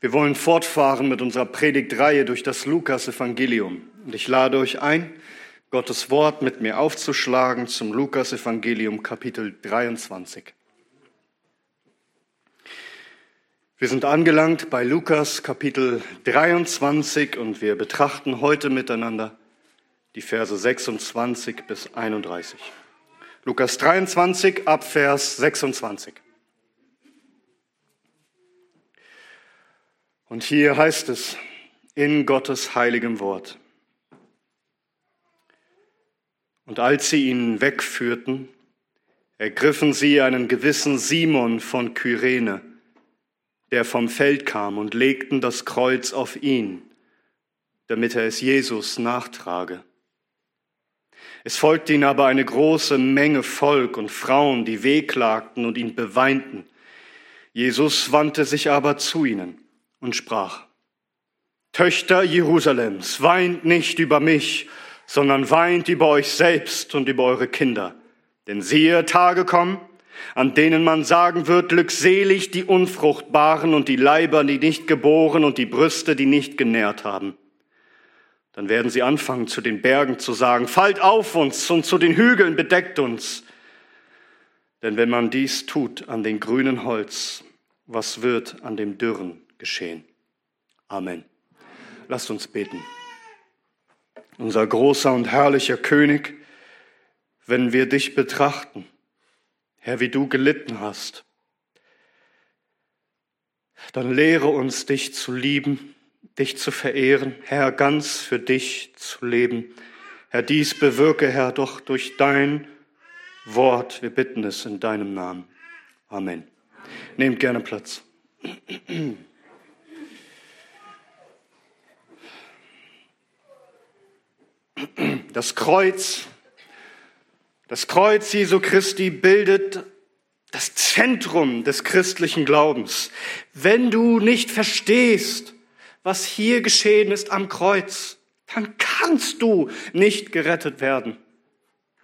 Wir wollen fortfahren mit unserer Predigtreihe durch das Lukas-Evangelium. Und ich lade euch ein, Gottes Wort mit mir aufzuschlagen zum Lukas-Evangelium Kapitel 23. Wir sind angelangt bei Lukas Kapitel 23 und wir betrachten heute miteinander die Verse 26 bis 31. Lukas 23 ab Vers 26. Und hier heißt es in Gottes heiligem Wort. Und als sie ihn wegführten, ergriffen sie einen gewissen Simon von Kyrene, der vom Feld kam, und legten das Kreuz auf ihn, damit er es Jesus nachtrage. Es folgte ihm aber eine große Menge Volk und Frauen, die wehklagten und ihn beweinten. Jesus wandte sich aber zu ihnen und sprach, Töchter Jerusalems, weint nicht über mich, sondern weint über euch selbst und über eure Kinder. Denn siehe, Tage kommen, an denen man sagen wird, glückselig die Unfruchtbaren und die Leiber, die nicht geboren und die Brüste, die nicht genährt haben. Dann werden sie anfangen, zu den Bergen zu sagen, fallt auf uns und zu den Hügeln bedeckt uns. Denn wenn man dies tut an den grünen Holz, was wird an dem dürren geschehen. Amen. Lasst uns beten. Unser großer und herrlicher König, wenn wir dich betrachten, Herr, wie du gelitten hast, dann lehre uns, dich zu lieben, dich zu verehren, Herr, ganz für dich zu leben. Herr, dies bewirke, Herr, doch durch dein Wort. Wir bitten es in deinem Namen. Amen. Nehmt gerne Platz. Das Kreuz, das Kreuz Jesu Christi bildet das Zentrum des christlichen Glaubens. Wenn du nicht verstehst, was hier geschehen ist am Kreuz, dann kannst du nicht gerettet werden.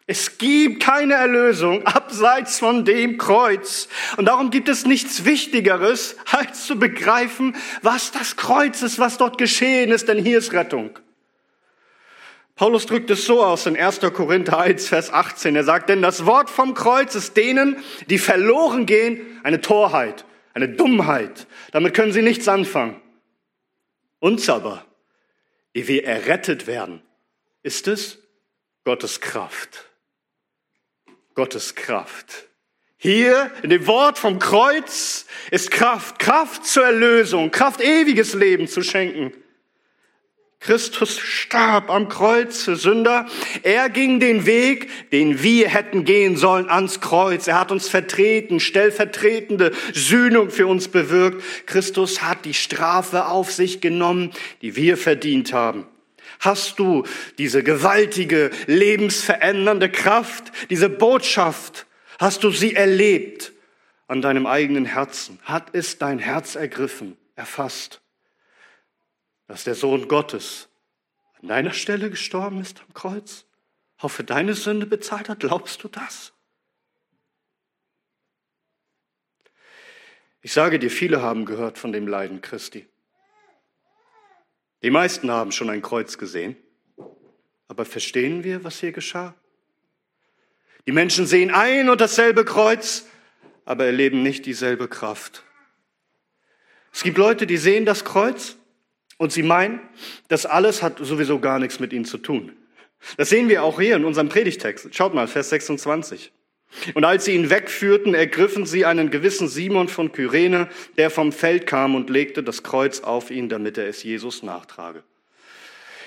Es gibt keine Erlösung abseits von dem Kreuz. Und darum gibt es nichts Wichtigeres, als zu begreifen, was das Kreuz ist, was dort geschehen ist, denn hier ist Rettung. Paulus drückt es so aus in 1. Korinther 1, Vers 18. Er sagt, denn das Wort vom Kreuz ist denen, die verloren gehen, eine Torheit, eine Dummheit. Damit können sie nichts anfangen. Uns aber, die wir errettet werden, ist es Gottes Kraft. Gottes Kraft. Hier in dem Wort vom Kreuz ist Kraft, Kraft zur Erlösung, Kraft ewiges Leben zu schenken. Christus starb am Kreuz für Sünder. Er ging den Weg, den wir hätten gehen sollen, ans Kreuz. Er hat uns vertreten, stellvertretende Sühnung für uns bewirkt. Christus hat die Strafe auf sich genommen, die wir verdient haben. Hast du diese gewaltige, lebensverändernde Kraft, diese Botschaft, hast du sie erlebt an deinem eigenen Herzen? Hat es dein Herz ergriffen, erfasst? Dass der Sohn Gottes an deiner Stelle gestorben ist am Kreuz, auch für deine Sünde bezahlt hat. Glaubst du das? Ich sage dir, viele haben gehört von dem Leiden Christi. Die meisten haben schon ein Kreuz gesehen. Aber verstehen wir, was hier geschah? Die Menschen sehen ein und dasselbe Kreuz, aber erleben nicht dieselbe Kraft. Es gibt Leute, die sehen das Kreuz und sie meinen, das alles hat sowieso gar nichts mit ihnen zu tun. Das sehen wir auch hier in unserem Predigtext. Schaut mal, Vers 26. Und als sie ihn wegführten, ergriffen sie einen gewissen Simon von Kyrene, der vom Feld kam und legte das Kreuz auf ihn, damit er es Jesus nachtrage.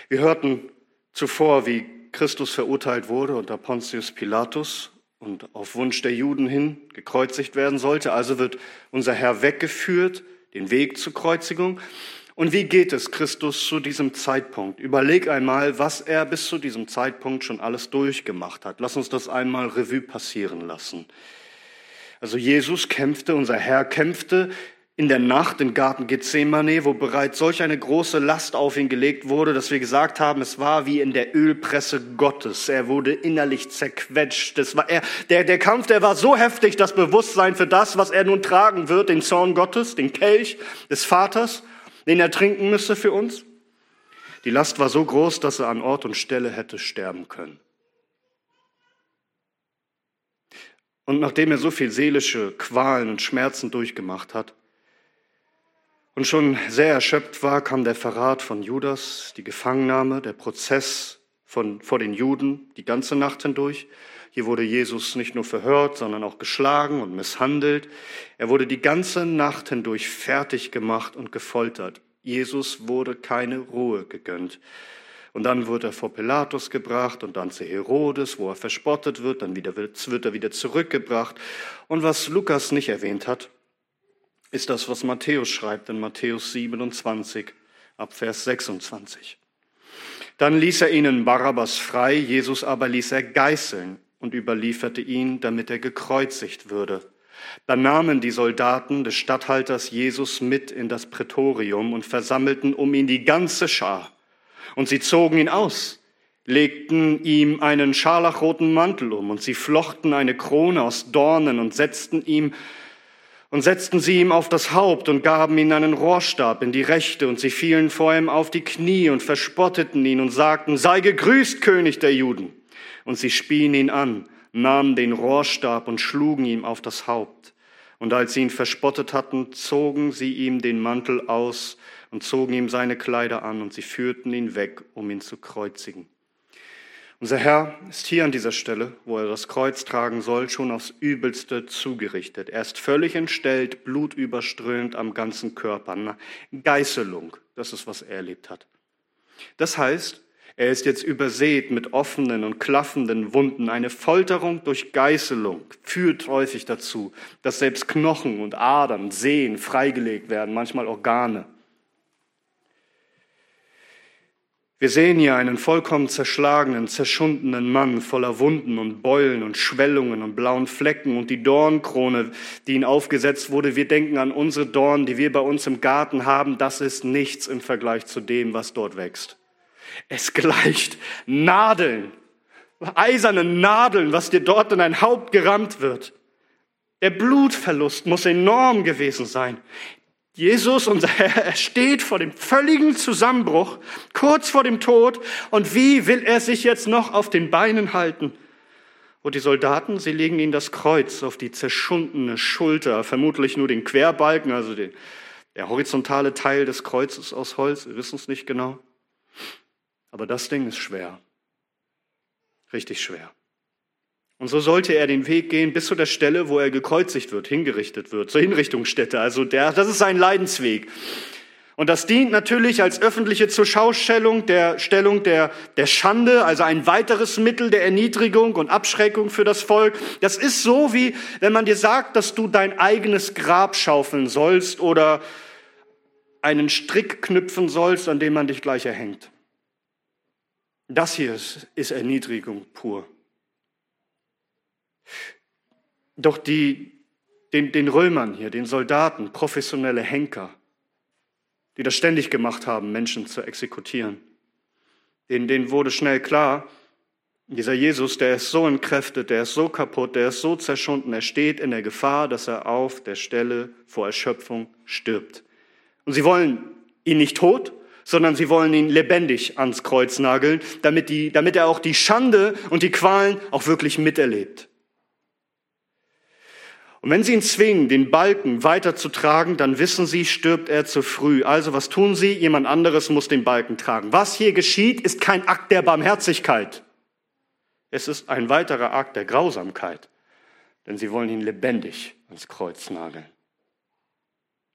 Wir hörten zuvor, wie Christus verurteilt wurde unter Pontius Pilatus und auf Wunsch der Juden hin gekreuzigt werden sollte. Also wird unser Herr weggeführt, den Weg zur Kreuzigung. Und wie geht es Christus zu diesem Zeitpunkt? Überleg einmal, was er bis zu diesem Zeitpunkt schon alles durchgemacht hat. Lass uns das einmal Revue passieren lassen. Also Jesus kämpfte, unser Herr kämpfte in der Nacht im Garten Gethsemane, wo bereits solch eine große Last auf ihn gelegt wurde, dass wir gesagt haben, es war wie in der Ölpresse Gottes. Er wurde innerlich zerquetscht. Das war er, der, der Kampf, der war so heftig, das Bewusstsein für das, was er nun tragen wird, den Zorn Gottes, den Kelch des Vaters. Den er trinken müsse für uns? Die Last war so groß, dass er an Ort und Stelle hätte sterben können. Und nachdem er so viel seelische Qualen und Schmerzen durchgemacht hat und schon sehr erschöpft war, kam der Verrat von Judas, die Gefangennahme, der Prozess von, vor den Juden die ganze Nacht hindurch. Hier wurde Jesus nicht nur verhört, sondern auch geschlagen und misshandelt. Er wurde die ganze Nacht hindurch fertig gemacht und gefoltert. Jesus wurde keine Ruhe gegönnt. Und dann wird er vor Pilatus gebracht und dann zu Herodes, wo er verspottet wird, dann wieder, wird er wieder zurückgebracht. Und was Lukas nicht erwähnt hat, ist das, was Matthäus schreibt in Matthäus 27 ab Vers 26. Dann ließ er ihnen Barabbas frei, Jesus aber ließ er geißeln und überlieferte ihn, damit er gekreuzigt würde. Dann nahmen die Soldaten des Statthalters Jesus mit in das Prätorium und versammelten um ihn die ganze Schar. Und sie zogen ihn aus, legten ihm einen scharlachroten Mantel um und sie flochten eine Krone aus Dornen und setzten ihm und setzten sie ihm auf das Haupt und gaben ihm einen Rohrstab in die Rechte und sie fielen vor ihm auf die Knie und verspotteten ihn und sagten, sei gegrüßt, König der Juden. Und sie spien ihn an, nahmen den Rohrstab und schlugen ihm auf das Haupt. Und als sie ihn verspottet hatten, zogen sie ihm den Mantel aus und zogen ihm seine Kleider an und sie führten ihn weg, um ihn zu kreuzigen. Unser Herr ist hier an dieser Stelle, wo er das Kreuz tragen soll, schon aufs Übelste zugerichtet. Er ist völlig entstellt, blutüberströmt am ganzen Körper. Geißelung, das ist, was er erlebt hat. Das heißt, er ist jetzt übersät mit offenen und klaffenden Wunden. Eine Folterung durch Geißelung führt häufig dazu, dass selbst Knochen und Adern, Sehen freigelegt werden, manchmal Organe. Wir sehen hier einen vollkommen zerschlagenen, zerschundenen Mann voller Wunden und Beulen und Schwellungen und blauen Flecken und die Dornkrone, die ihn aufgesetzt wurde. Wir denken an unsere Dornen, die wir bei uns im Garten haben. Das ist nichts im Vergleich zu dem, was dort wächst. Es gleicht Nadeln, eisernen Nadeln, was dir dort in dein Haupt gerammt wird. Der Blutverlust muss enorm gewesen sein. Jesus, unser Herr, er steht vor dem völligen Zusammenbruch, kurz vor dem Tod. Und wie will er sich jetzt noch auf den Beinen halten? Und die Soldaten, sie legen ihm das Kreuz auf die zerschundene Schulter, vermutlich nur den Querbalken, also den, der horizontale Teil des Kreuzes aus Holz, wir wissen es nicht genau. Aber das Ding ist schwer. Richtig schwer. Und so sollte er den Weg gehen bis zu der Stelle, wo er gekreuzigt wird, hingerichtet wird, zur Hinrichtungsstätte. Also der, das ist sein Leidensweg. Und das dient natürlich als öffentliche Zurschaustellung der Stellung der, der Schande, also ein weiteres Mittel der Erniedrigung und Abschreckung für das Volk. Das ist so wie, wenn man dir sagt, dass du dein eigenes Grab schaufeln sollst oder einen Strick knüpfen sollst, an dem man dich gleich erhängt. Das hier ist, ist Erniedrigung pur. Doch die, den, den Römern hier, den Soldaten, professionelle Henker, die das ständig gemacht haben, Menschen zu exekutieren, denen, denen wurde schnell klar, dieser Jesus, der ist so entkräftet, der ist so kaputt, der ist so zerschunden, er steht in der Gefahr, dass er auf der Stelle vor Erschöpfung stirbt. Und sie wollen ihn nicht tot, sondern sie wollen ihn lebendig ans Kreuz nageln, damit, die, damit er auch die Schande und die Qualen auch wirklich miterlebt. Und wenn sie ihn zwingen, den Balken weiterzutragen, dann wissen sie, stirbt er zu früh. Also was tun sie? Jemand anderes muss den Balken tragen. Was hier geschieht, ist kein Akt der Barmherzigkeit. Es ist ein weiterer Akt der Grausamkeit, denn sie wollen ihn lebendig ans Kreuz nageln.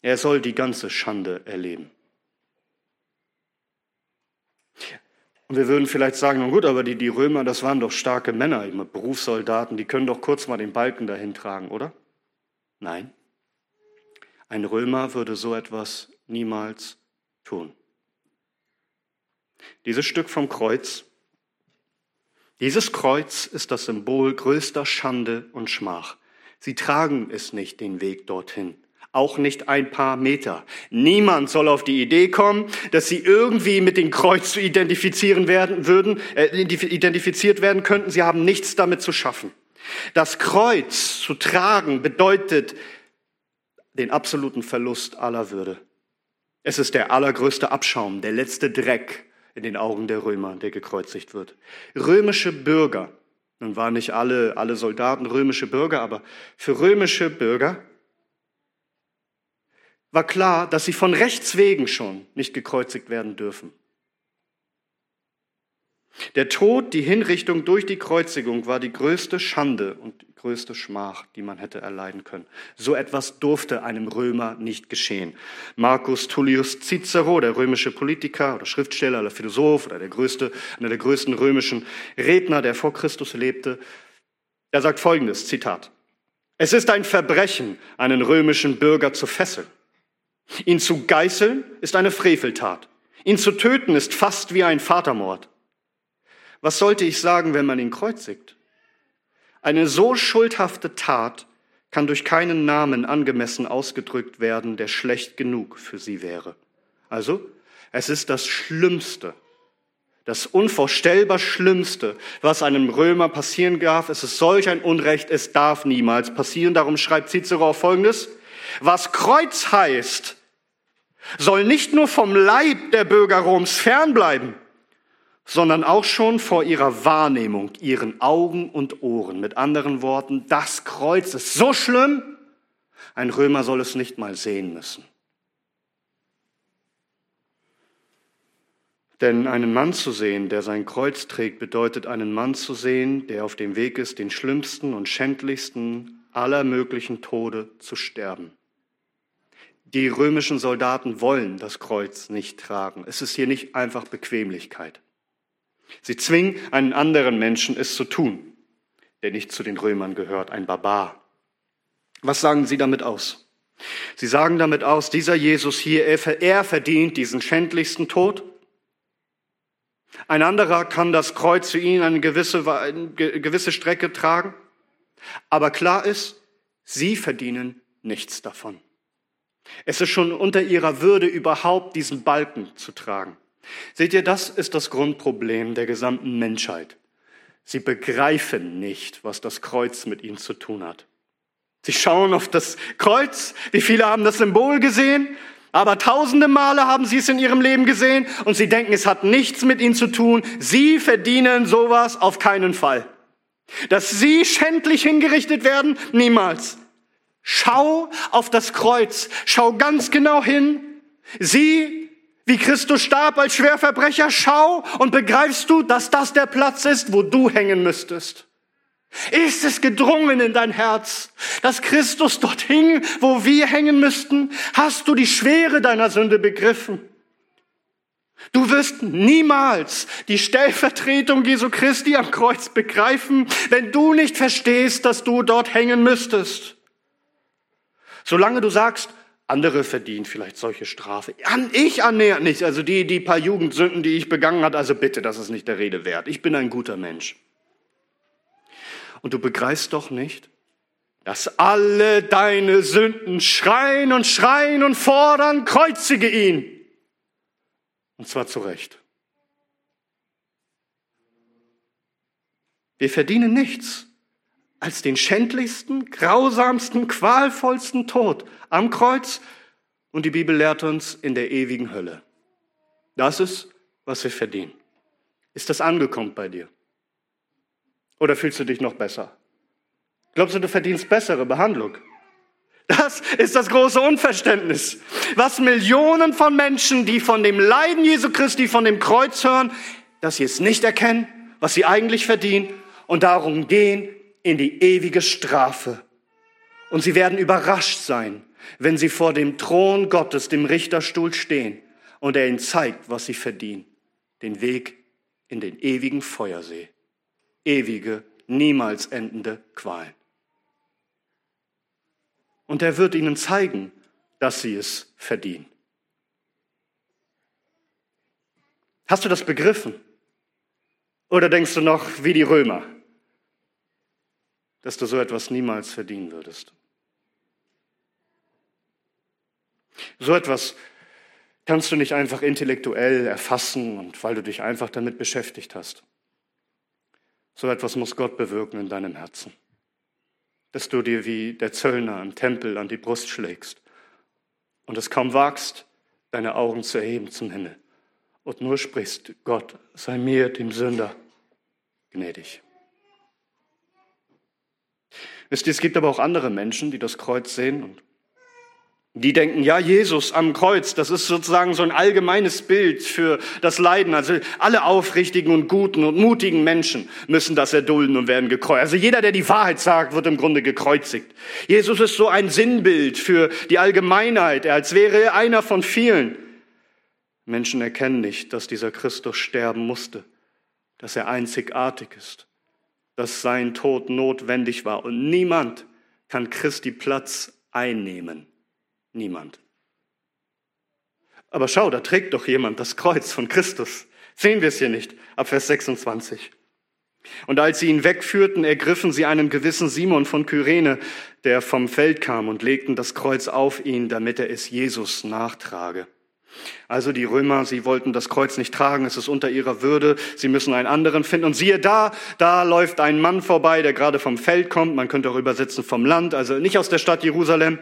Er soll die ganze Schande erleben. Und wir würden vielleicht sagen, na gut, aber die, die Römer, das waren doch starke Männer, immer Berufssoldaten, die können doch kurz mal den Balken dahin tragen, oder? Nein. Ein Römer würde so etwas niemals tun. Dieses Stück vom Kreuz, dieses Kreuz ist das Symbol größter Schande und Schmach. Sie tragen es nicht den Weg dorthin auch nicht ein paar Meter. Niemand soll auf die Idee kommen, dass sie irgendwie mit dem Kreuz identifizieren werden würden, äh, identifiziert werden könnten. Sie haben nichts damit zu schaffen. Das Kreuz zu tragen bedeutet den absoluten Verlust aller Würde. Es ist der allergrößte Abschaum, der letzte Dreck in den Augen der Römer, der gekreuzigt wird. Römische Bürger, nun waren nicht alle, alle Soldaten römische Bürger, aber für römische Bürger war klar, dass sie von Rechts wegen schon nicht gekreuzigt werden dürfen. Der Tod, die Hinrichtung durch die Kreuzigung war die größte Schande und die größte Schmach, die man hätte erleiden können. So etwas durfte einem Römer nicht geschehen. Marcus Tullius Cicero, der römische Politiker oder Schriftsteller oder Philosoph oder der größte, einer der größten römischen Redner, der vor Christus lebte, er sagt folgendes, Zitat. Es ist ein Verbrechen, einen römischen Bürger zu fesseln. Ihn zu geißeln ist eine Freveltat. Ihn zu töten ist fast wie ein Vatermord. Was sollte ich sagen, wenn man ihn kreuzigt? Eine so schuldhafte Tat kann durch keinen Namen angemessen ausgedrückt werden, der schlecht genug für sie wäre. Also, es ist das Schlimmste, das unvorstellbar Schlimmste, was einem Römer passieren darf. Es ist solch ein Unrecht, es darf niemals passieren. Darum schreibt Cicero auf Folgendes. Was Kreuz heißt, soll nicht nur vom Leib der Bürger Roms fernbleiben, sondern auch schon vor ihrer Wahrnehmung, ihren Augen und Ohren. Mit anderen Worten, das Kreuz ist so schlimm, ein Römer soll es nicht mal sehen müssen. Denn einen Mann zu sehen, der sein Kreuz trägt, bedeutet einen Mann zu sehen, der auf dem Weg ist, den schlimmsten und schändlichsten aller möglichen Tode zu sterben. Die römischen Soldaten wollen das Kreuz nicht tragen. Es ist hier nicht einfach Bequemlichkeit. Sie zwingen einen anderen Menschen, es zu tun, der nicht zu den Römern gehört, ein Barbar. Was sagen sie damit aus? Sie sagen damit aus, dieser Jesus hier, er verdient diesen schändlichsten Tod. Ein anderer kann das Kreuz für ihn eine gewisse, eine gewisse Strecke tragen. Aber klar ist, sie verdienen nichts davon. Es ist schon unter ihrer Würde, überhaupt diesen Balken zu tragen. Seht ihr, das ist das Grundproblem der gesamten Menschheit. Sie begreifen nicht, was das Kreuz mit ihnen zu tun hat. Sie schauen auf das Kreuz, wie viele haben das Symbol gesehen, aber tausende Male haben sie es in ihrem Leben gesehen und sie denken, es hat nichts mit ihnen zu tun. Sie verdienen sowas auf keinen Fall. Dass sie schändlich hingerichtet werden, niemals. Schau auf das Kreuz, schau ganz genau hin. Sieh, wie Christus starb als Schwerverbrecher, schau und begreifst du, dass das der Platz ist, wo du hängen müsstest. Ist es gedrungen in dein Herz, dass Christus dort hing, wo wir hängen müssten? Hast du die Schwere deiner Sünde begriffen? Du wirst niemals die Stellvertretung Jesu Christi am Kreuz begreifen, wenn du nicht verstehst, dass du dort hängen müsstest. Solange du sagst, andere verdienen vielleicht solche Strafe. Ich annähernd nicht. Also die, die paar Jugendsünden, die ich begangen hat, also bitte, das ist nicht der Rede wert. Ich bin ein guter Mensch. Und du begreifst doch nicht, dass alle deine Sünden schreien und schreien und fordern, kreuzige ihn. Und zwar zu Recht. Wir verdienen nichts als den schändlichsten, grausamsten, qualvollsten Tod am Kreuz und die Bibel lehrt uns in der ewigen Hölle. Das ist, was wir verdienen. Ist das angekommen bei dir? Oder fühlst du dich noch besser? Glaubst du, du verdienst bessere Behandlung? Das ist das große Unverständnis. Was Millionen von Menschen, die von dem Leiden Jesu Christi, von dem Kreuz hören, dass sie es nicht erkennen, was sie eigentlich verdienen und darum gehen, in die ewige Strafe. Und sie werden überrascht sein, wenn sie vor dem Thron Gottes, dem Richterstuhl stehen und er ihnen zeigt, was sie verdienen. Den Weg in den ewigen Feuersee. Ewige, niemals endende Qualen. Und er wird ihnen zeigen, dass sie es verdienen. Hast du das begriffen? Oder denkst du noch wie die Römer? Dass du so etwas niemals verdienen würdest. So etwas kannst du nicht einfach intellektuell erfassen und weil du dich einfach damit beschäftigt hast. So etwas muss Gott bewirken in deinem Herzen, dass du dir wie der Zöllner im Tempel an die Brust schlägst und es kaum wagst, deine Augen zu erheben zum Himmel und nur sprichst, Gott, sei mir, dem Sünder, gnädig. Wisst ihr, es gibt aber auch andere Menschen, die das Kreuz sehen und die denken, ja, Jesus am Kreuz, das ist sozusagen so ein allgemeines Bild für das Leiden. Also alle aufrichtigen und guten und mutigen Menschen müssen das erdulden und werden gekreuzigt. Also jeder, der die Wahrheit sagt, wird im Grunde gekreuzigt. Jesus ist so ein Sinnbild für die Allgemeinheit, als wäre er einer von vielen. Menschen erkennen nicht, dass dieser Christus sterben musste, dass er einzigartig ist, dass sein Tod notwendig war und niemand kann Christi Platz einnehmen. Niemand. Aber schau, da trägt doch jemand das Kreuz von Christus. Sehen wir es hier nicht, ab Vers 26. Und als sie ihn wegführten, ergriffen sie einen gewissen Simon von Kyrene, der vom Feld kam, und legten das Kreuz auf ihn, damit er es Jesus nachtrage. Also die Römer, sie wollten das Kreuz nicht tragen, es ist unter ihrer Würde, sie müssen einen anderen finden. Und siehe da, da läuft ein Mann vorbei, der gerade vom Feld kommt, man könnte auch übersetzen vom Land, also nicht aus der Stadt Jerusalem,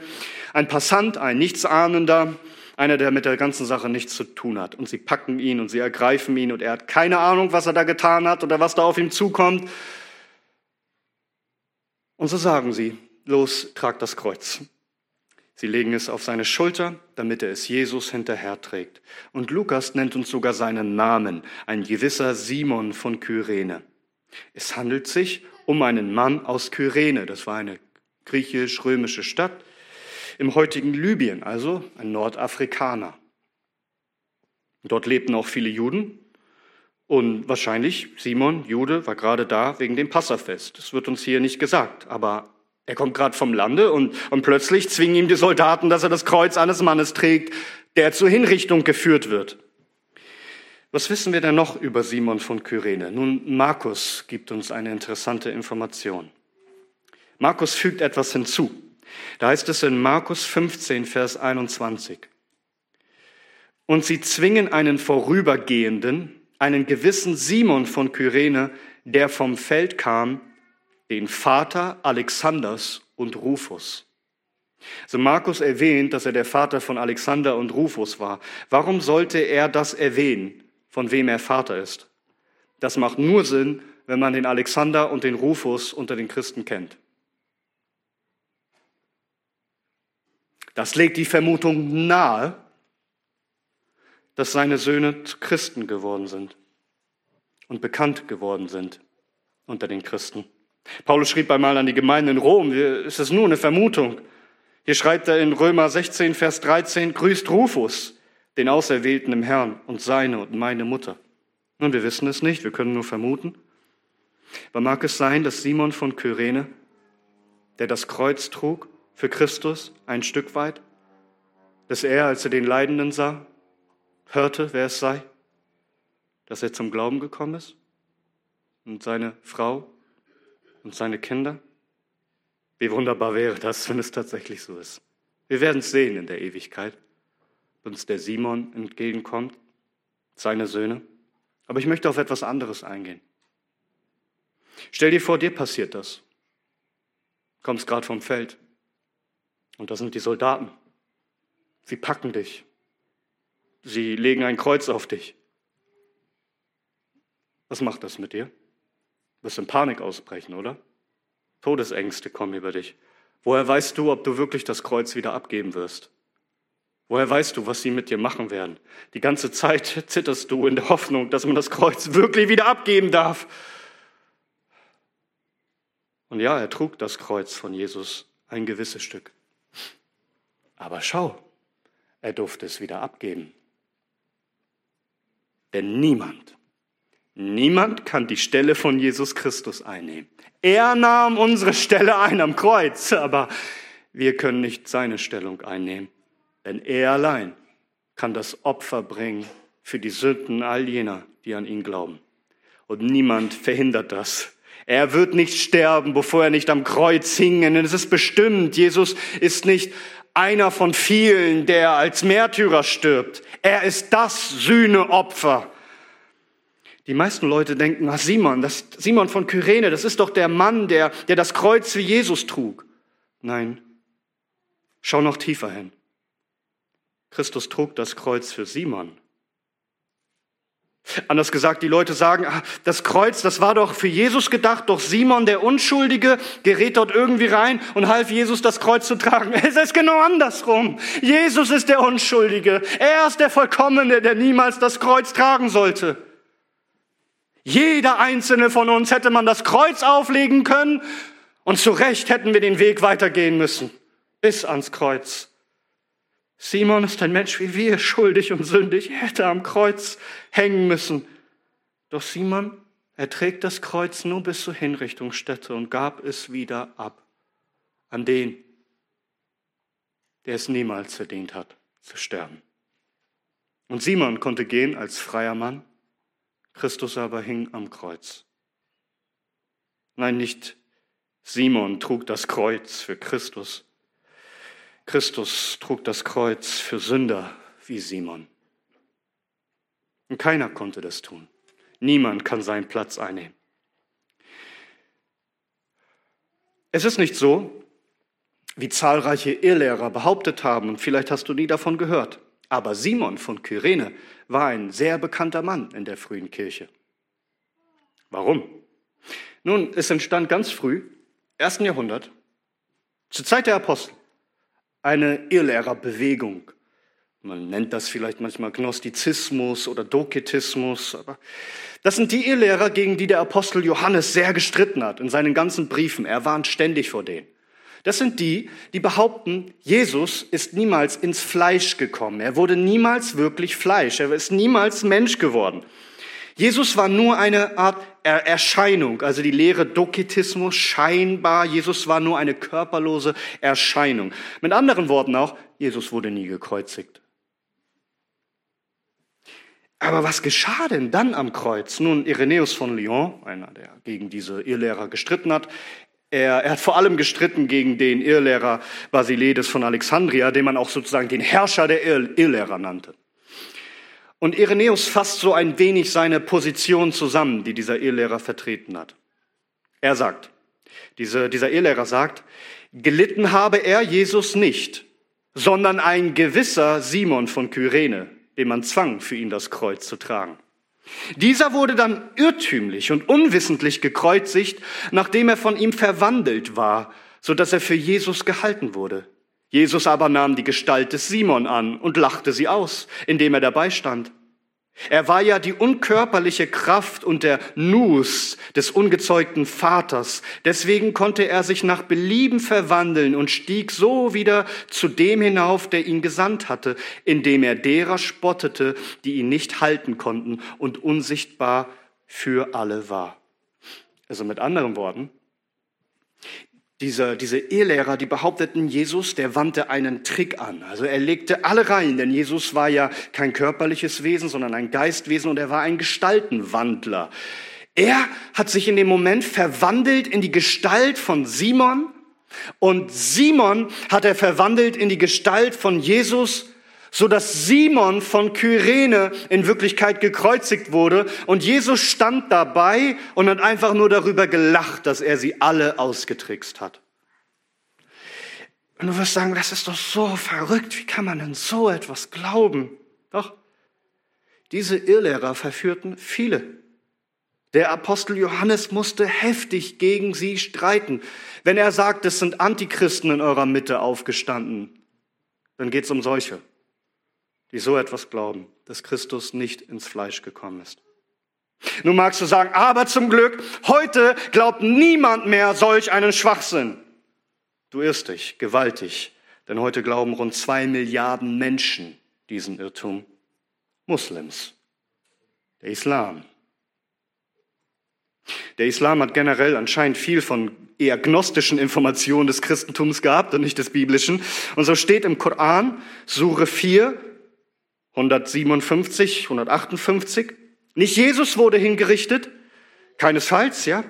ein Passant, ein Nichtsahnender, einer, der mit der ganzen Sache nichts zu tun hat. Und sie packen ihn und sie ergreifen ihn und er hat keine Ahnung, was er da getan hat oder was da auf ihm zukommt. Und so sagen sie, los, trag das Kreuz. Sie legen es auf seine Schulter, damit er es Jesus hinterherträgt. Und Lukas nennt uns sogar seinen Namen, ein gewisser Simon von Kyrene. Es handelt sich um einen Mann aus Kyrene, das war eine griechisch-römische Stadt im heutigen Libyen, also ein Nordafrikaner. Dort lebten auch viele Juden und wahrscheinlich Simon, Jude, war gerade da wegen dem Passafest. Das wird uns hier nicht gesagt, aber er kommt gerade vom Lande und, und plötzlich zwingen ihm die Soldaten, dass er das Kreuz eines Mannes trägt, der zur Hinrichtung geführt wird. Was wissen wir denn noch über Simon von Kyrene? Nun, Markus gibt uns eine interessante Information. Markus fügt etwas hinzu. Da heißt es in Markus 15, Vers 21. Und sie zwingen einen Vorübergehenden, einen gewissen Simon von Kyrene, der vom Feld kam, den Vater Alexanders und Rufus. Also Markus erwähnt, dass er der Vater von Alexander und Rufus war. Warum sollte er das erwähnen, von wem er Vater ist? Das macht nur Sinn, wenn man den Alexander und den Rufus unter den Christen kennt. Das legt die Vermutung nahe, dass seine Söhne Christen geworden sind und bekannt geworden sind unter den Christen. Paulus schrieb einmal an die Gemeinde in Rom, es ist nur eine Vermutung. Hier schreibt er in Römer 16, Vers 13, grüßt Rufus, den Auserwählten im Herrn und seine und meine Mutter. Nun, wir wissen es nicht, wir können nur vermuten. Aber mag es sein, dass Simon von Kyrene, der das Kreuz trug, für Christus ein Stück weit, dass er, als er den Leidenden sah, hörte, wer es sei, dass er zum Glauben gekommen ist und seine Frau und seine Kinder? Wie wunderbar wäre das, wenn es tatsächlich so ist. Wir werden es sehen in der Ewigkeit, wenn uns der Simon entgegenkommt, seine Söhne. Aber ich möchte auf etwas anderes eingehen. Stell dir vor, dir passiert das. Kommst gerade vom Feld, und da sind die Soldaten. Sie packen dich. Sie legen ein Kreuz auf dich. Was macht das mit dir? Du wirst in Panik ausbrechen, oder? Todesängste kommen über dich. Woher weißt du, ob du wirklich das Kreuz wieder abgeben wirst? Woher weißt du, was sie mit dir machen werden? Die ganze Zeit zitterst du in der Hoffnung, dass man das Kreuz wirklich wieder abgeben darf. Und ja, er trug das Kreuz von Jesus ein gewisses Stück. Aber schau, er durfte es wieder abgeben. Denn niemand, niemand kann die Stelle von Jesus Christus einnehmen. Er nahm unsere Stelle ein am Kreuz, aber wir können nicht seine Stellung einnehmen. Denn er allein kann das Opfer bringen für die Sünden all jener, die an ihn glauben. Und niemand verhindert das. Er wird nicht sterben, bevor er nicht am Kreuz hing. Denn es ist bestimmt, Jesus ist nicht einer von vielen, der als Märtyrer stirbt. Er ist das Sühneopfer. Die meisten Leute denken, ach Simon, das Simon von Kyrene, das ist doch der Mann, der, der das Kreuz wie Jesus trug. Nein, schau noch tiefer hin. Christus trug das Kreuz für Simon. Anders gesagt, die Leute sagen, ah, das Kreuz, das war doch für Jesus gedacht, doch Simon, der Unschuldige, gerät dort irgendwie rein und half Jesus, das Kreuz zu tragen. Es ist genau andersrum. Jesus ist der Unschuldige. Er ist der Vollkommene, der niemals das Kreuz tragen sollte. Jeder einzelne von uns hätte man das Kreuz auflegen können und zu Recht hätten wir den Weg weitergehen müssen. Bis ans Kreuz. Simon ist ein Mensch wie wir, schuldig und sündig, er hätte am Kreuz hängen müssen. Doch Simon, er trägt das Kreuz nur bis zur Hinrichtungsstätte und gab es wieder ab an den, der es niemals verdient hat, zu sterben. Und Simon konnte gehen als freier Mann, Christus aber hing am Kreuz. Nein, nicht Simon trug das Kreuz für Christus, Christus trug das Kreuz für Sünder wie Simon. Und keiner konnte das tun. Niemand kann seinen Platz einnehmen. Es ist nicht so, wie zahlreiche Irrlehrer behauptet haben, und vielleicht hast du nie davon gehört, aber Simon von Kyrene war ein sehr bekannter Mann in der frühen Kirche. Warum? Nun, es entstand ganz früh, ersten Jahrhundert, zur Zeit der Apostel eine Irrlehrerbewegung. Man nennt das vielleicht manchmal Gnostizismus oder Doketismus. Aber das sind die Irrlehrer, gegen die der Apostel Johannes sehr gestritten hat in seinen ganzen Briefen. Er warnt ständig vor denen. Das sind die, die behaupten, Jesus ist niemals ins Fleisch gekommen. Er wurde niemals wirklich Fleisch. Er ist niemals Mensch geworden. Jesus war nur eine Art Erscheinung, also die Lehre Doketismus, scheinbar. Jesus war nur eine körperlose Erscheinung. Mit anderen Worten auch, Jesus wurde nie gekreuzigt. Aber was geschah denn dann am Kreuz? Nun, Irenäus von Lyon, einer, der gegen diese Irrlehrer gestritten hat, er, er, hat vor allem gestritten gegen den Irrlehrer Basiledes von Alexandria, den man auch sozusagen den Herrscher der Irrlehrer nannte. Und Irenäus fasst so ein wenig seine Position zusammen, die dieser Irrlehrer vertreten hat. Er sagt, diese, dieser Irrlehrer sagt, gelitten habe er Jesus nicht, sondern ein gewisser Simon von Kyrene, den man zwang, für ihn das Kreuz zu tragen. Dieser wurde dann irrtümlich und unwissentlich gekreuzigt, nachdem er von ihm verwandelt war, so dass er für Jesus gehalten wurde. Jesus aber nahm die Gestalt des Simon an und lachte sie aus, indem er dabei stand. Er war ja die unkörperliche Kraft und der Nus des ungezeugten Vaters. Deswegen konnte er sich nach Belieben verwandeln und stieg so wieder zu dem hinauf, der ihn gesandt hatte, indem er derer spottete, die ihn nicht halten konnten und unsichtbar für alle war. Also mit anderen Worten, diese, diese Ehelehrer, die behaupteten, Jesus, der wandte einen Trick an. Also er legte alle rein, denn Jesus war ja kein körperliches Wesen, sondern ein Geistwesen und er war ein Gestaltenwandler. Er hat sich in dem Moment verwandelt in die Gestalt von Simon und Simon hat er verwandelt in die Gestalt von Jesus so dass Simon von Kyrene in Wirklichkeit gekreuzigt wurde und Jesus stand dabei und hat einfach nur darüber gelacht, dass er sie alle ausgetrickst hat. Und du wirst sagen, das ist doch so verrückt, wie kann man denn so etwas glauben? Doch, diese Irrlehrer verführten viele. Der Apostel Johannes musste heftig gegen sie streiten. Wenn er sagt, es sind Antichristen in eurer Mitte aufgestanden, dann geht es um solche die so etwas glauben, dass Christus nicht ins Fleisch gekommen ist. Nun magst du sagen, aber zum Glück, heute glaubt niemand mehr solch einen Schwachsinn. Du irrst dich gewaltig, denn heute glauben rund zwei Milliarden Menschen diesen Irrtum. Muslims, der Islam. Der Islam hat generell anscheinend viel von eher gnostischen Informationen des Christentums gehabt und nicht des biblischen. Und so steht im Koran, Sure 4, 157, 158. Nicht Jesus wurde hingerichtet, keinesfalls, ja,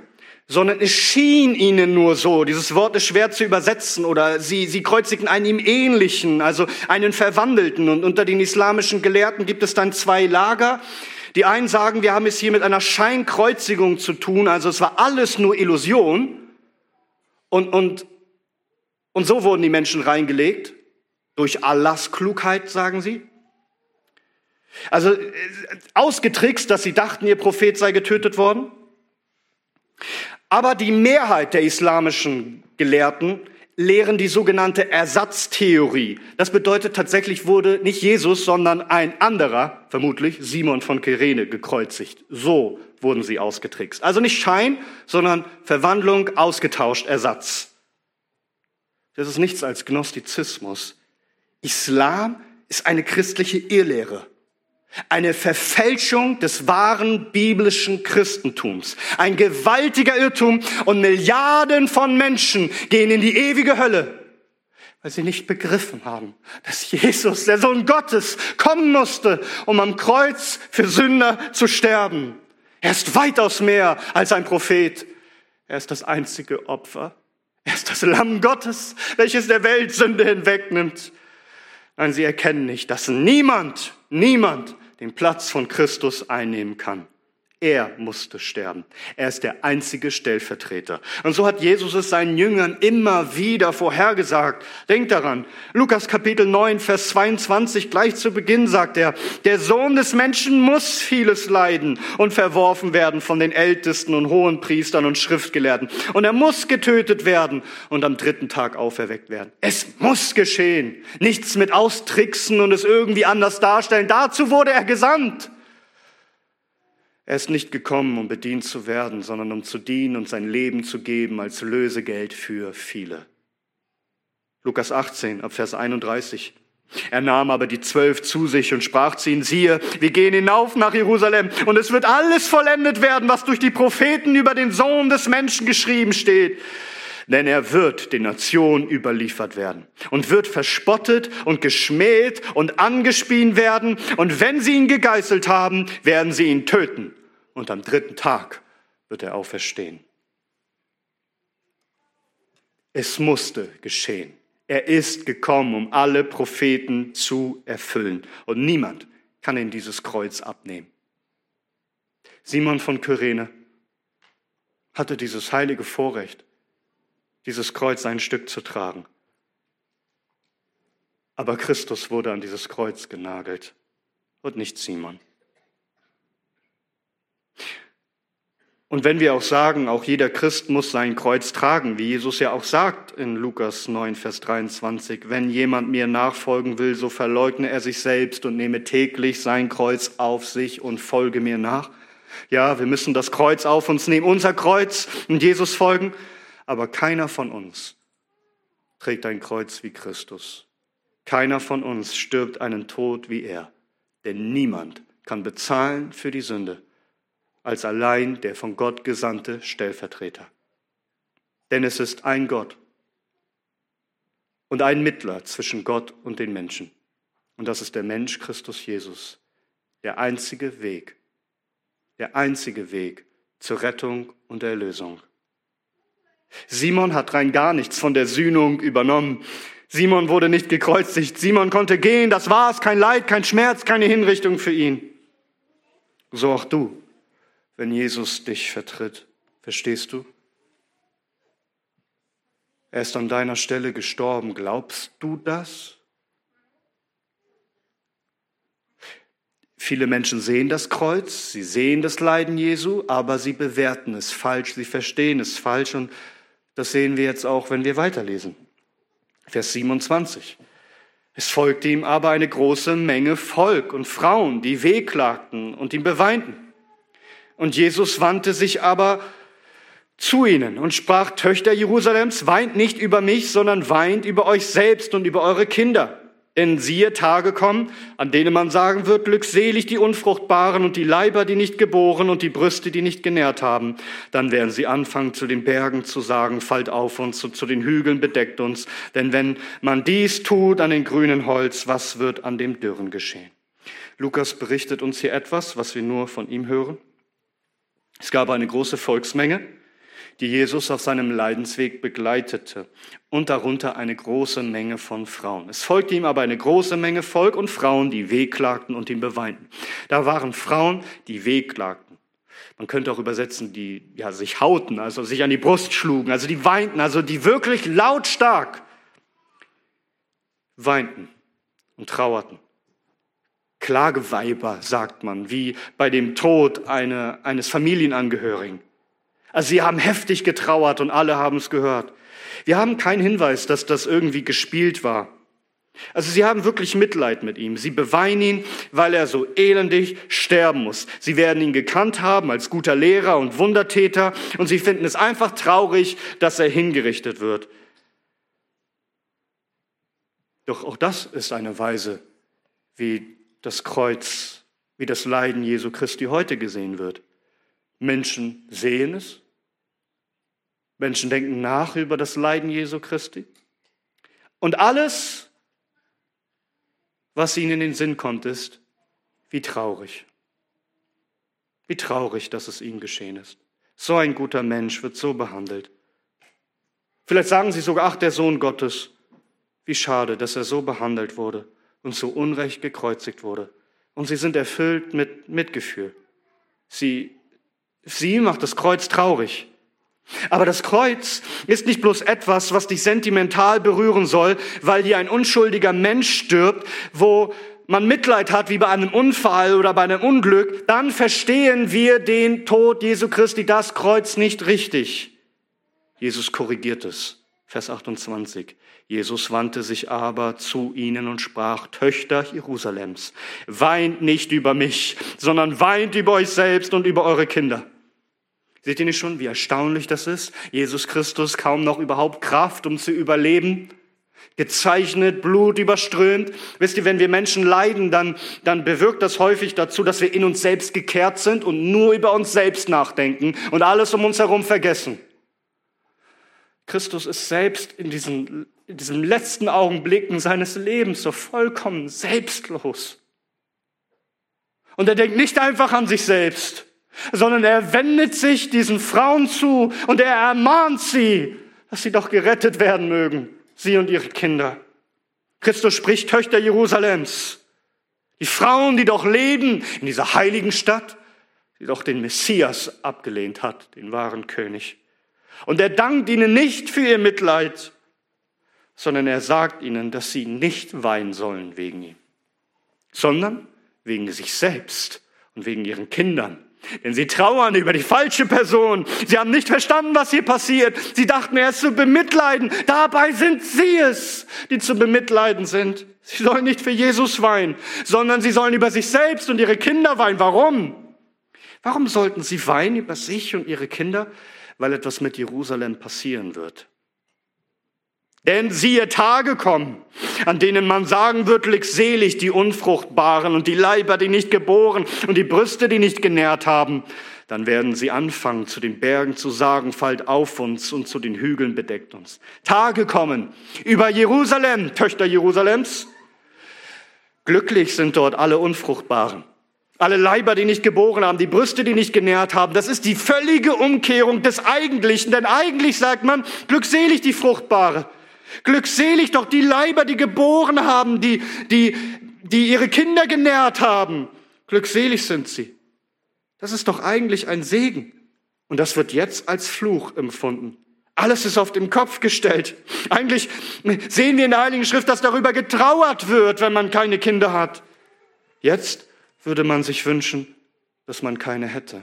sondern es schien ihnen nur so. Dieses Wort ist schwer zu übersetzen oder sie, sie kreuzigten einen ihm ähnlichen, also einen Verwandelten. Und unter den islamischen Gelehrten gibt es dann zwei Lager. Die einen sagen, wir haben es hier mit einer Scheinkreuzigung zu tun, also es war alles nur Illusion. Und, und, und so wurden die Menschen reingelegt Durch Allahs Klugheit, sagen sie. Also äh, ausgetrickst, dass sie dachten, ihr Prophet sei getötet worden. Aber die Mehrheit der islamischen Gelehrten lehren die sogenannte Ersatztheorie. Das bedeutet tatsächlich wurde nicht Jesus, sondern ein anderer, vermutlich Simon von Kyrene, gekreuzigt. So wurden sie ausgetrickst. Also nicht Schein, sondern Verwandlung, ausgetauscht, Ersatz. Das ist nichts als Gnostizismus. Islam ist eine christliche Irrlehre. Eine Verfälschung des wahren biblischen Christentums. Ein gewaltiger Irrtum und Milliarden von Menschen gehen in die ewige Hölle, weil sie nicht begriffen haben, dass Jesus, der Sohn Gottes, kommen musste, um am Kreuz für Sünder zu sterben. Er ist weitaus mehr als ein Prophet. Er ist das einzige Opfer. Er ist das Lamm Gottes, welches der Welt Sünde hinwegnimmt. Nein, sie erkennen nicht, dass niemand, niemand den Platz von Christus einnehmen kann. Er musste sterben. Er ist der einzige Stellvertreter. Und so hat Jesus es seinen Jüngern immer wieder vorhergesagt. Denkt daran, Lukas Kapitel 9, Vers 22, gleich zu Beginn sagt er, der Sohn des Menschen muss vieles leiden und verworfen werden von den Ältesten und hohen Priestern und Schriftgelehrten. Und er muss getötet werden und am dritten Tag auferweckt werden. Es muss geschehen. Nichts mit austricksen und es irgendwie anders darstellen. Dazu wurde er gesandt. Er ist nicht gekommen, um bedient zu werden, sondern um zu dienen und sein Leben zu geben als Lösegeld für viele. Lukas 18, ab Vers 31. Er nahm aber die zwölf zu sich und sprach zu ihnen, siehe, wir gehen hinauf nach Jerusalem und es wird alles vollendet werden, was durch die Propheten über den Sohn des Menschen geschrieben steht. Denn er wird den Nationen überliefert werden und wird verspottet und geschmäht und angespien werden. Und wenn sie ihn gegeißelt haben, werden sie ihn töten und am dritten Tag wird er auferstehen. Es musste geschehen. Er ist gekommen, um alle Propheten zu erfüllen. Und niemand kann ihm dieses Kreuz abnehmen. Simon von Kyrene hatte dieses heilige Vorrecht, dieses Kreuz ein Stück zu tragen. Aber Christus wurde an dieses Kreuz genagelt und nicht Simon. Und wenn wir auch sagen, auch jeder Christ muss sein Kreuz tragen, wie Jesus ja auch sagt in Lukas 9, Vers 23, wenn jemand mir nachfolgen will, so verleugne er sich selbst und nehme täglich sein Kreuz auf sich und folge mir nach. Ja, wir müssen das Kreuz auf uns nehmen, unser Kreuz und Jesus folgen, aber keiner von uns trägt ein Kreuz wie Christus. Keiner von uns stirbt einen Tod wie er, denn niemand kann bezahlen für die Sünde als allein der von Gott gesandte Stellvertreter. Denn es ist ein Gott und ein Mittler zwischen Gott und den Menschen. Und das ist der Mensch Christus Jesus, der einzige Weg, der einzige Weg zur Rettung und Erlösung. Simon hat rein gar nichts von der Sühnung übernommen. Simon wurde nicht gekreuzigt. Simon konnte gehen, das war's, kein Leid, kein Schmerz, keine Hinrichtung für ihn. So auch du wenn Jesus dich vertritt. Verstehst du? Er ist an deiner Stelle gestorben. Glaubst du das? Viele Menschen sehen das Kreuz, sie sehen das Leiden Jesu, aber sie bewerten es falsch, sie verstehen es falsch und das sehen wir jetzt auch, wenn wir weiterlesen. Vers 27. Es folgte ihm aber eine große Menge Volk und Frauen, die wehklagten und ihn beweinten. Und Jesus wandte sich aber zu ihnen und sprach, Töchter Jerusalems, weint nicht über mich, sondern weint über euch selbst und über eure Kinder. Denn siehe Tage kommen, an denen man sagen wird, glückselig die Unfruchtbaren und die Leiber, die nicht geboren und die Brüste, die nicht genährt haben. Dann werden sie anfangen, zu den Bergen zu sagen, fallt auf uns und zu den Hügeln bedeckt uns. Denn wenn man dies tut an den grünen Holz, was wird an dem Dürren geschehen? Lukas berichtet uns hier etwas, was wir nur von ihm hören. Es gab eine große Volksmenge, die Jesus auf seinem Leidensweg begleitete und darunter eine große Menge von Frauen. Es folgte ihm aber eine große Menge Volk und Frauen, die wehklagten und ihn beweinten. Da waren Frauen, die wehklagten. Man könnte auch übersetzen, die ja, sich hauten, also sich an die Brust schlugen, also die weinten, also die wirklich lautstark weinten und trauerten. Klageweiber, sagt man, wie bei dem Tod eine, eines Familienangehörigen. Also sie haben heftig getrauert und alle haben es gehört. Wir haben keinen Hinweis, dass das irgendwie gespielt war. Also sie haben wirklich Mitleid mit ihm. Sie beweinen ihn, weil er so elendig sterben muss. Sie werden ihn gekannt haben als guter Lehrer und Wundertäter und sie finden es einfach traurig, dass er hingerichtet wird. Doch auch das ist eine Weise, wie das Kreuz, wie das Leiden Jesu Christi heute gesehen wird. Menschen sehen es, Menschen denken nach über das Leiden Jesu Christi und alles, was ihnen in den Sinn kommt, ist, wie traurig. Wie traurig, dass es ihm geschehen ist. So ein guter Mensch wird so behandelt. Vielleicht sagen sie sogar, ach, der Sohn Gottes, wie schade, dass er so behandelt wurde und so unrecht gekreuzigt wurde. Und sie sind erfüllt mit Mitgefühl. Sie, sie macht das Kreuz traurig. Aber das Kreuz ist nicht bloß etwas, was dich sentimental berühren soll, weil hier ein unschuldiger Mensch stirbt, wo man Mitleid hat wie bei einem Unfall oder bei einem Unglück, dann verstehen wir den Tod Jesu Christi, das Kreuz nicht richtig. Jesus korrigiert es. Vers 28. Jesus wandte sich aber zu ihnen und sprach, Töchter Jerusalems, weint nicht über mich, sondern weint über euch selbst und über eure Kinder. Seht ihr nicht schon, wie erstaunlich das ist? Jesus Christus kaum noch überhaupt Kraft, um zu überleben. Gezeichnet, Blut überströmt. Wisst ihr, wenn wir Menschen leiden, dann, dann bewirkt das häufig dazu, dass wir in uns selbst gekehrt sind und nur über uns selbst nachdenken und alles um uns herum vergessen. Christus ist selbst in diesen, in diesen letzten Augenblicken seines Lebens so vollkommen selbstlos. Und er denkt nicht einfach an sich selbst, sondern er wendet sich diesen Frauen zu und er ermahnt sie, dass sie doch gerettet werden mögen, sie und ihre Kinder. Christus spricht, Töchter Jerusalems, die Frauen, die doch leben in dieser heiligen Stadt, die doch den Messias abgelehnt hat, den wahren König. Und er dankt ihnen nicht für ihr Mitleid, sondern er sagt ihnen, dass sie nicht weinen sollen wegen ihm, sondern wegen sich selbst und wegen ihren Kindern. Denn sie trauern über die falsche Person. Sie haben nicht verstanden, was hier passiert. Sie dachten, er ist zu bemitleiden. Dabei sind sie es, die zu bemitleiden sind. Sie sollen nicht für Jesus weinen, sondern sie sollen über sich selbst und ihre Kinder weinen. Warum? Warum sollten sie weinen über sich und ihre Kinder? Weil etwas mit Jerusalem passieren wird. Denn siehe Tage kommen, an denen man sagen wird, glückselig die Unfruchtbaren und die Leiber, die nicht geboren und die Brüste, die nicht genährt haben. Dann werden sie anfangen, zu den Bergen zu sagen, fallt auf uns und zu den Hügeln bedeckt uns. Tage kommen über Jerusalem, Töchter Jerusalems. Glücklich sind dort alle Unfruchtbaren alle Leiber, die nicht geboren haben, die Brüste, die nicht genährt haben. Das ist die völlige Umkehrung des Eigentlichen. Denn eigentlich sagt man, glückselig die Fruchtbare. Glückselig doch die Leiber, die geboren haben, die, die, die ihre Kinder genährt haben. Glückselig sind sie. Das ist doch eigentlich ein Segen. Und das wird jetzt als Fluch empfunden. Alles ist auf den Kopf gestellt. Eigentlich sehen wir in der Heiligen Schrift, dass darüber getrauert wird, wenn man keine Kinder hat. Jetzt würde man sich wünschen, dass man keine hätte.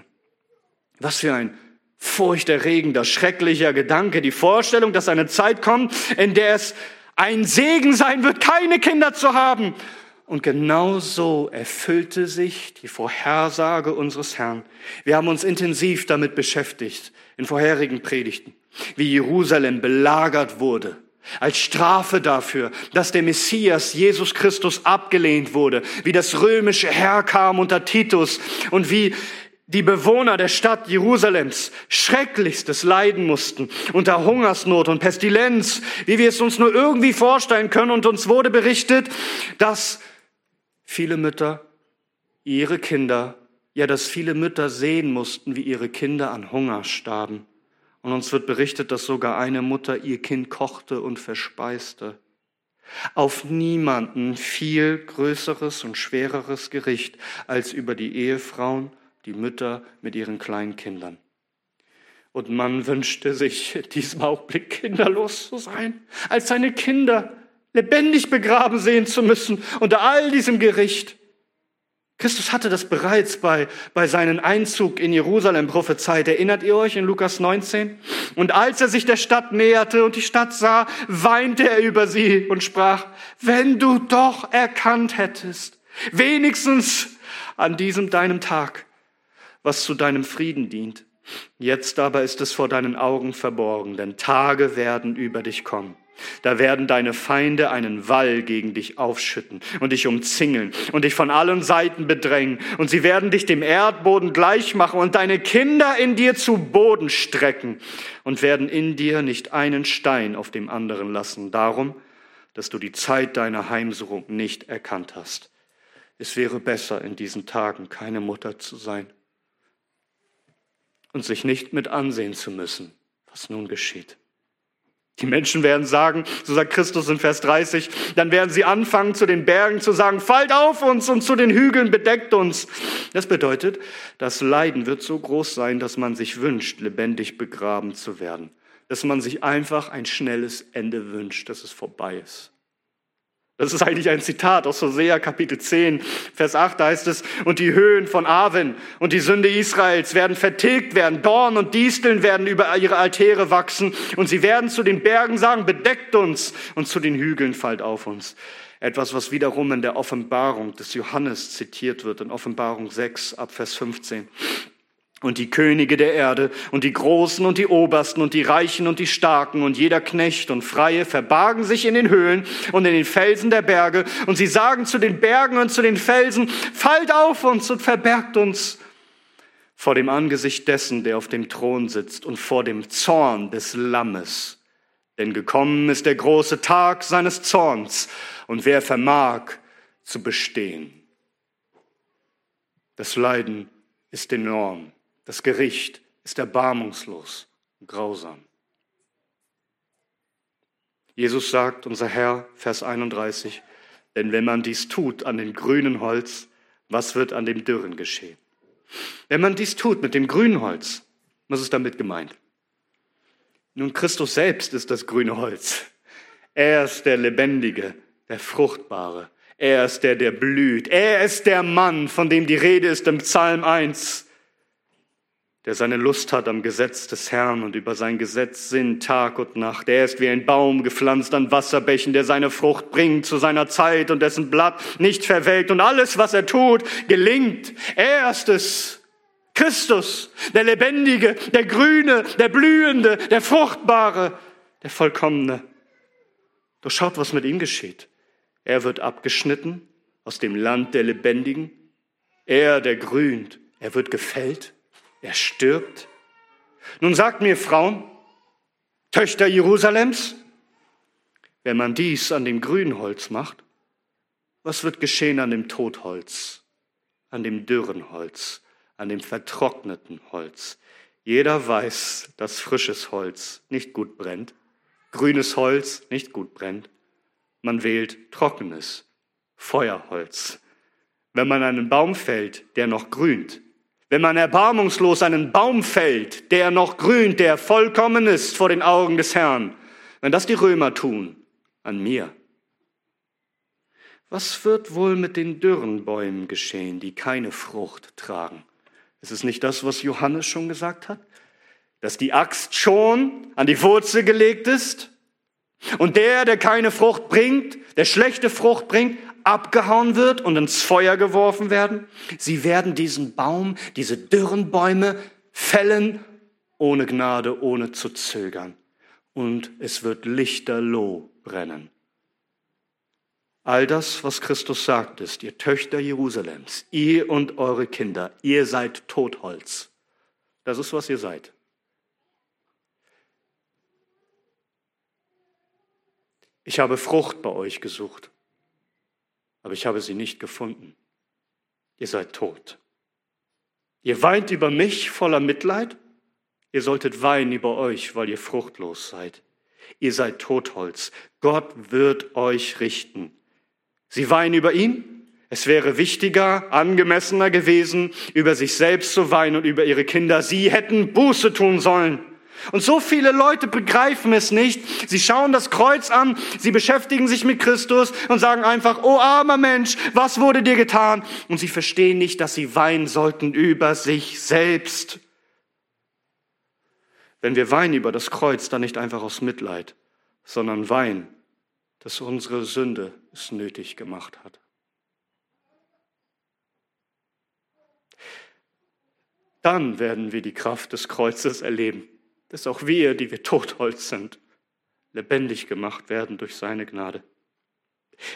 Was für ein furchterregender, schrecklicher Gedanke, die Vorstellung, dass eine Zeit kommt, in der es ein Segen sein wird, keine Kinder zu haben. Und genau so erfüllte sich die Vorhersage unseres Herrn. Wir haben uns intensiv damit beschäftigt in vorherigen Predigten, wie Jerusalem belagert wurde als Strafe dafür, dass der Messias Jesus Christus abgelehnt wurde, wie das römische Herr kam unter Titus und wie die Bewohner der Stadt Jerusalems schrecklichstes leiden mussten unter Hungersnot und Pestilenz, wie wir es uns nur irgendwie vorstellen können. Und uns wurde berichtet, dass viele Mütter ihre Kinder, ja, dass viele Mütter sehen mussten, wie ihre Kinder an Hunger starben. Und uns wird berichtet, dass sogar eine Mutter ihr Kind kochte und verspeiste. Auf niemanden viel größeres und schwereres Gericht als über die Ehefrauen, die Mütter mit ihren kleinen Kindern. Und man wünschte sich diesem Augenblick kinderlos zu sein, als seine Kinder lebendig begraben sehen zu müssen unter all diesem Gericht. Christus hatte das bereits bei, bei seinem Einzug in Jerusalem prophezeit. Erinnert ihr euch in Lukas 19? Und als er sich der Stadt näherte und die Stadt sah, weinte er über sie und sprach, wenn du doch erkannt hättest, wenigstens an diesem deinem Tag, was zu deinem Frieden dient. Jetzt aber ist es vor deinen Augen verborgen, denn Tage werden über dich kommen da werden deine Feinde einen Wall gegen dich aufschütten und dich umzingeln und dich von allen Seiten bedrängen. Und sie werden dich dem Erdboden gleich machen und deine Kinder in dir zu Boden strecken und werden in dir nicht einen Stein auf dem anderen lassen. Darum, dass du die Zeit deiner Heimsuchung nicht erkannt hast. Es wäre besser, in diesen Tagen keine Mutter zu sein und sich nicht mit ansehen zu müssen, was nun geschieht. Die Menschen werden sagen, so sagt Christus in Vers 30, dann werden sie anfangen, zu den Bergen zu sagen, fallt auf uns und zu den Hügeln bedeckt uns. Das bedeutet, das Leiden wird so groß sein, dass man sich wünscht, lebendig begraben zu werden. Dass man sich einfach ein schnelles Ende wünscht, dass es vorbei ist. Das ist eigentlich ein Zitat aus Hosea Kapitel 10, Vers 8, da heißt es, und die Höhen von Aven und die Sünde Israels werden vertilgt werden, Dorn und Disteln werden über ihre Altäre wachsen und sie werden zu den Bergen sagen, bedeckt uns und zu den Hügeln fallt auf uns. Etwas, was wiederum in der Offenbarung des Johannes zitiert wird, in Offenbarung 6 ab Vers 15 und die Könige der Erde und die Großen und die Obersten und die Reichen und die Starken und jeder Knecht und Freie verbargen sich in den Höhlen und in den Felsen der Berge und sie sagen zu den Bergen und zu den Felsen, fallt auf uns und verbergt uns vor dem Angesicht dessen, der auf dem Thron sitzt und vor dem Zorn des Lammes. Denn gekommen ist der große Tag seines Zorns und wer vermag zu bestehen. Das Leiden ist enorm. Das Gericht ist erbarmungslos und grausam. Jesus sagt, unser Herr, Vers 31, denn wenn man dies tut an dem grünen Holz, was wird an dem dürren geschehen? Wenn man dies tut mit dem grünen Holz, was ist damit gemeint? Nun, Christus selbst ist das grüne Holz. Er ist der Lebendige, der Fruchtbare. Er ist der, der blüht. Er ist der Mann, von dem die Rede ist im Psalm 1 der seine Lust hat am Gesetz des Herrn und über sein Gesetz sinnt Tag und Nacht. Er ist wie ein Baum gepflanzt an Wasserbächen, der seine Frucht bringt zu seiner Zeit und dessen Blatt nicht verwelkt. Und alles, was er tut, gelingt. Er ist es. Christus, der Lebendige, der Grüne, der Blühende, der Fruchtbare, der Vollkommene. Doch schaut, was mit ihm geschieht. Er wird abgeschnitten aus dem Land der Lebendigen. Er, der grünt, er wird gefällt er stirbt. Nun sagt mir Frauen, Töchter Jerusalems, wenn man dies an dem grünen Holz macht, was wird geschehen an dem Totholz, an dem dürren Holz, an dem vertrockneten Holz? Jeder weiß, dass frisches Holz nicht gut brennt, grünes Holz nicht gut brennt. Man wählt trockenes Feuerholz. Wenn man einen Baum fällt, der noch grünt, wenn man erbarmungslos einen Baum fällt, der noch grünt, der vollkommen ist vor den Augen des Herrn, wenn das die Römer tun, an mir, was wird wohl mit den dürren Bäumen geschehen, die keine Frucht tragen? Ist es nicht das, was Johannes schon gesagt hat? Dass die Axt schon an die Wurzel gelegt ist und der, der keine Frucht bringt, der schlechte Frucht bringt, abgehauen wird und ins Feuer geworfen werden. Sie werden diesen Baum, diese dürren Bäume fällen, ohne Gnade, ohne zu zögern. Und es wird lichterloh brennen. All das, was Christus sagt, ist, ihr Töchter Jerusalems, ihr und eure Kinder, ihr seid Totholz. Das ist, was ihr seid. Ich habe Frucht bei euch gesucht aber ich habe sie nicht gefunden. Ihr seid tot. Ihr weint über mich voller Mitleid? Ihr solltet weinen über euch, weil ihr fruchtlos seid. Ihr seid Totholz. Gott wird euch richten. Sie weinen über ihn? Es wäre wichtiger, angemessener gewesen, über sich selbst zu weinen und über ihre Kinder. Sie hätten Buße tun sollen. Und so viele Leute begreifen es nicht. Sie schauen das Kreuz an, sie beschäftigen sich mit Christus und sagen einfach, oh armer Mensch, was wurde dir getan? Und sie verstehen nicht, dass sie weinen sollten über sich selbst. Wenn wir weinen über das Kreuz, dann nicht einfach aus Mitleid, sondern weinen, dass unsere Sünde es nötig gemacht hat. Dann werden wir die Kraft des Kreuzes erleben dass auch wir, die wir Totholz sind, lebendig gemacht werden durch seine Gnade.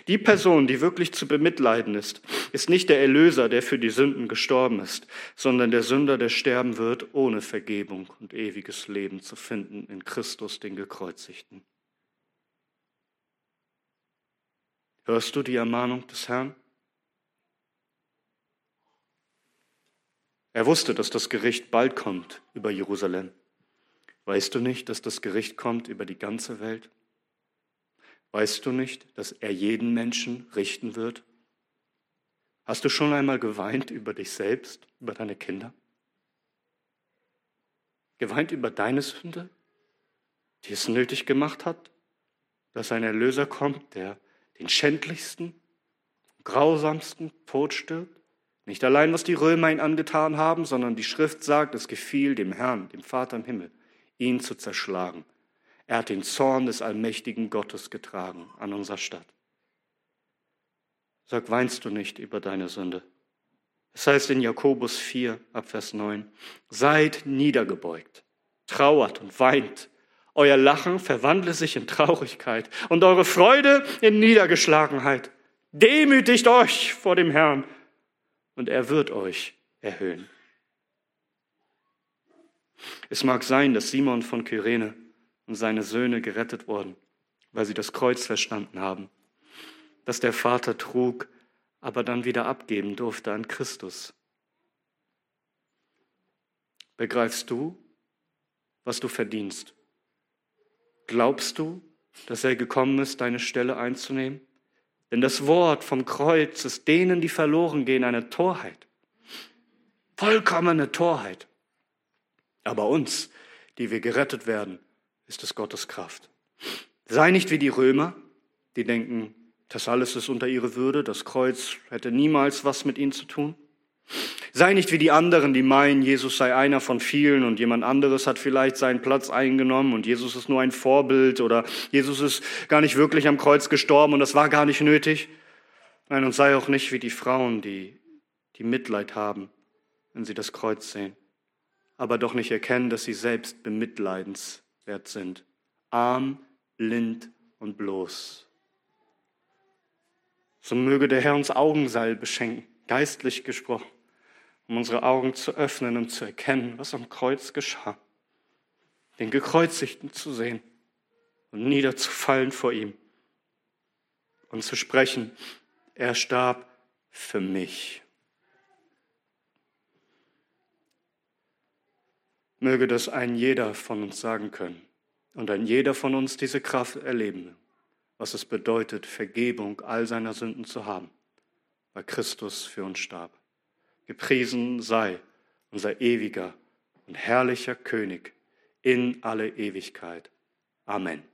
Die Person, die wirklich zu bemitleiden ist, ist nicht der Erlöser, der für die Sünden gestorben ist, sondern der Sünder, der sterben wird, ohne Vergebung und ewiges Leben zu finden in Christus, den Gekreuzigten. Hörst du die Ermahnung des Herrn? Er wusste, dass das Gericht bald kommt über Jerusalem. Weißt du nicht, dass das Gericht kommt über die ganze Welt? Weißt du nicht, dass er jeden Menschen richten wird? Hast du schon einmal geweint über dich selbst, über deine Kinder? Geweint über deine Sünde, die es nötig gemacht hat, dass ein Erlöser kommt, der den schändlichsten, grausamsten Tod stirbt? Nicht allein, was die Römer ihn angetan haben, sondern die Schrift sagt, es gefiel dem Herrn, dem Vater im Himmel, ihn zu zerschlagen. Er hat den Zorn des allmächtigen Gottes getragen an unserer Stadt. Sag, weinst du nicht über deine Sünde? Es heißt in Jakobus 4, Abvers 9, seid niedergebeugt, trauert und weint. Euer Lachen verwandle sich in Traurigkeit und eure Freude in Niedergeschlagenheit. Demütigt euch vor dem Herrn und er wird euch erhöhen. Es mag sein, dass Simon von Kyrene und seine Söhne gerettet wurden, weil sie das Kreuz verstanden haben, das der Vater trug, aber dann wieder abgeben durfte an Christus. Begreifst du, was du verdienst? Glaubst du, dass er gekommen ist, deine Stelle einzunehmen? Denn das Wort vom Kreuz ist denen, die verloren gehen, eine Torheit. Vollkommene Torheit. Aber uns, die wir gerettet werden, ist es Gottes Kraft. Sei nicht wie die Römer, die denken, das alles ist unter ihre Würde, das Kreuz hätte niemals was mit ihnen zu tun. Sei nicht wie die anderen, die meinen, Jesus sei einer von vielen und jemand anderes hat vielleicht seinen Platz eingenommen und Jesus ist nur ein Vorbild oder Jesus ist gar nicht wirklich am Kreuz gestorben und das war gar nicht nötig. Nein, und sei auch nicht wie die Frauen, die, die Mitleid haben, wenn sie das Kreuz sehen aber doch nicht erkennen, dass sie selbst bemitleidenswert sind. Arm, blind und bloß. So möge der Herr uns Augenseil beschenken, geistlich gesprochen, um unsere Augen zu öffnen und zu erkennen, was am Kreuz geschah. Den Gekreuzigten zu sehen und niederzufallen vor ihm und zu sprechen, er starb für mich. Möge das ein jeder von uns sagen können und ein jeder von uns diese Kraft erleben, was es bedeutet, Vergebung all seiner Sünden zu haben, weil Christus für uns starb. Gepriesen sei unser ewiger und herrlicher König in alle Ewigkeit. Amen.